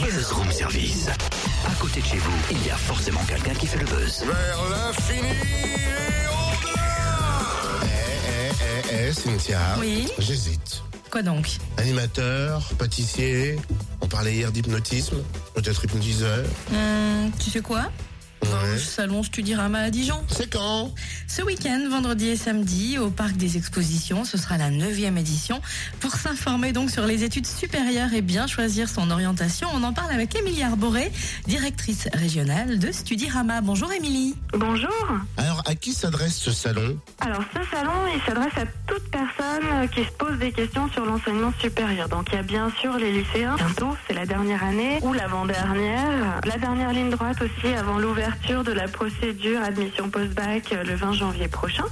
Buzz Room Service. À côté de chez vous, il y a forcément quelqu'un qui fait le buzz. Vers l'infini et au-delà Eh, eh, eh, eh, Cynthia. Oui J'hésite. Quoi donc? Animateur, pâtissier, on parlait hier d'hypnotisme, peut-être hypnotiseur. Hum, Tu sais quoi? Ouais. Au salon Studirama à Dijon. C'est quand? Ce week-end, vendredi et samedi, au Parc des Expositions, ce sera la 9e édition. Pour s'informer donc sur les études supérieures et bien choisir son orientation, on en parle avec Émilie Arboré, directrice régionale de Studirama. Bonjour Émilie. Bonjour. Alors, à qui s'adresse ce salon Alors ce salon, il s'adresse à toute personne qui se pose des questions sur l'enseignement supérieur. Donc il y a bien sûr les lycéens. Bientôt, c'est la dernière année ou l'avant-dernière. La dernière ligne droite aussi avant l'ouverture de la procédure admission post-bac euh, le 20 janvier prochain.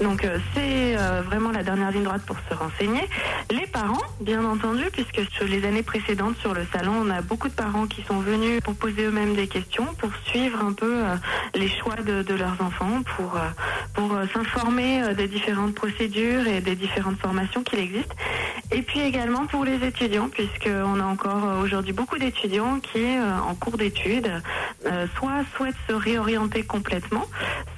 Donc euh, c'est euh, vraiment la dernière ligne droite pour se renseigner. Les parents, bien entendu, puisque sur les années précédentes sur le salon, on a beaucoup de parents qui sont venus pour poser eux-mêmes des questions, pour suivre un peu euh, les choix de leurs enfants, pour, euh, pour euh, s'informer euh, des différentes procédures et des différentes formations qu'il existe. Et puis également pour les étudiants, puisqu'on a encore euh, aujourd'hui beaucoup d'étudiants qui, euh, en cours d'études, euh, soit souhaitent se réorienter complètement,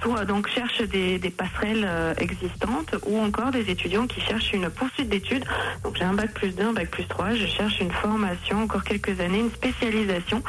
soit donc cherchent des, passerelles existantes, ou encore des étudiants qui cherchent une poursuite d'études. Donc j'ai un bac plus 2, un bac plus 3, je cherche une formation, encore quelques années, une spécialisation.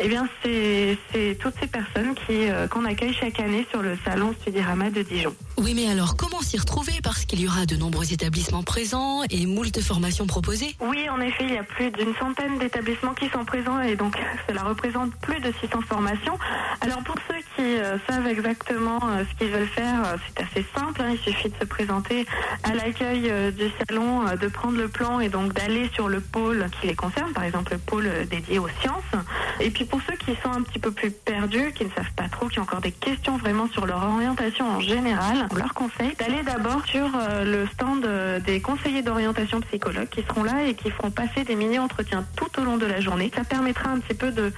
Eh bien, c'est toutes ces personnes qui qu'on accueille chaque année sur le salon Studirama de Dijon. Oui, mais alors comment s'y retrouver? Parce qu'il y aura de nombreux établissements présents et moult formations proposées. Oui, en effet, il y a plus d'une centaine d'établissements qui sont présents et donc cela représente plus de 600 formations. Alors pour ceux qui euh, savent exactement euh, ce qu'ils veulent faire, euh, c'est assez simple. hein. il suffit de se présenter à l'accueil du salon, de prendre le plan et donc d'aller sur le pôle qui les concerne, par exemple le pôle dédié aux sciences. Et puis pour ceux qui sont un petit peu plus perdus, qui ne savent pas trop, qui ont encore des questions vraiment sur leur orientation en général, on leur conseille d'aller d'abord sur euh, le stand euh, des conseillers d'orientation psychologues qui seront là et qui feront passer des mini-entretiens tout au long de la journée. Ça permettra un petit peu de,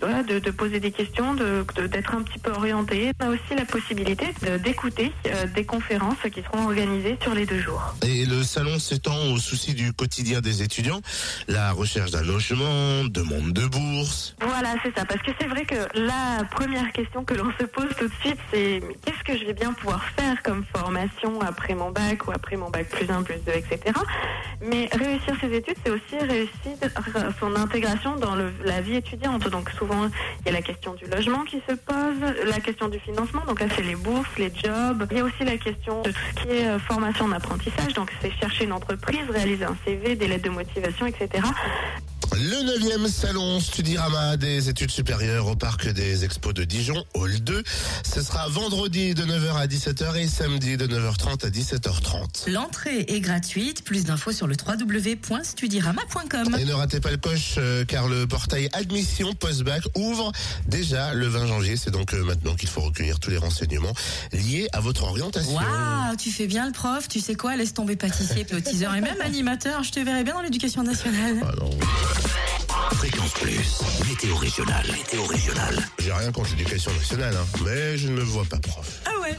voilà, de, de poser des questions, de- de- d'être un petit peu orienté. On a aussi la possibilité de- d'écouter euh, des conférences qui seront organisées sur les deux jours. Et le salon s'étend aux soucis du quotidien des étudiants, la recherche d'un logement, demande de bourse. Voilà, c'est ça. Parce que c'est vrai que la première question que l'on se pose tout de suite, c'est que je vais bien pouvoir faire comme formation après mon bac ou après mon bac plus 1, plus 2, etc. Mais réussir ses études, c'est aussi réussir son intégration dans le- la vie étudiante. Donc souvent, il y a la question du logement qui se pose, la question du financement. Donc là, c'est les bourses, les jobs. Il y a aussi la question de tout ce qui est euh, formation en apprentissage. Donc c'est chercher une entreprise, réaliser un CV, des lettres de motivation, etc. Le 9e salon Studirama des études supérieures au parc des expos de Dijon, Hall 2. Ce sera vendredi de 9h à 17h et samedi de 9h30 à 17h30. L'entrée est gratuite. Plus d'infos sur le www.studirama.com. Et ne ratez pas le coche euh, car le portail admission post-bac ouvre déjà le 20 janvier. C'est donc euh, maintenant qu'il faut recueillir tous les renseignements liés à votre orientation. Waouh, tu fais bien le prof. Tu sais quoi? Laisse tomber pâtissier, péotiseur et même animateur. Je te verrai bien dans l'éducation nationale. Ah non, Fréquence Plus, météo régionale, météo régionale. j'ai rien contre l'éducation nationale, hein, mais je ne me vois pas prof. Ah ouais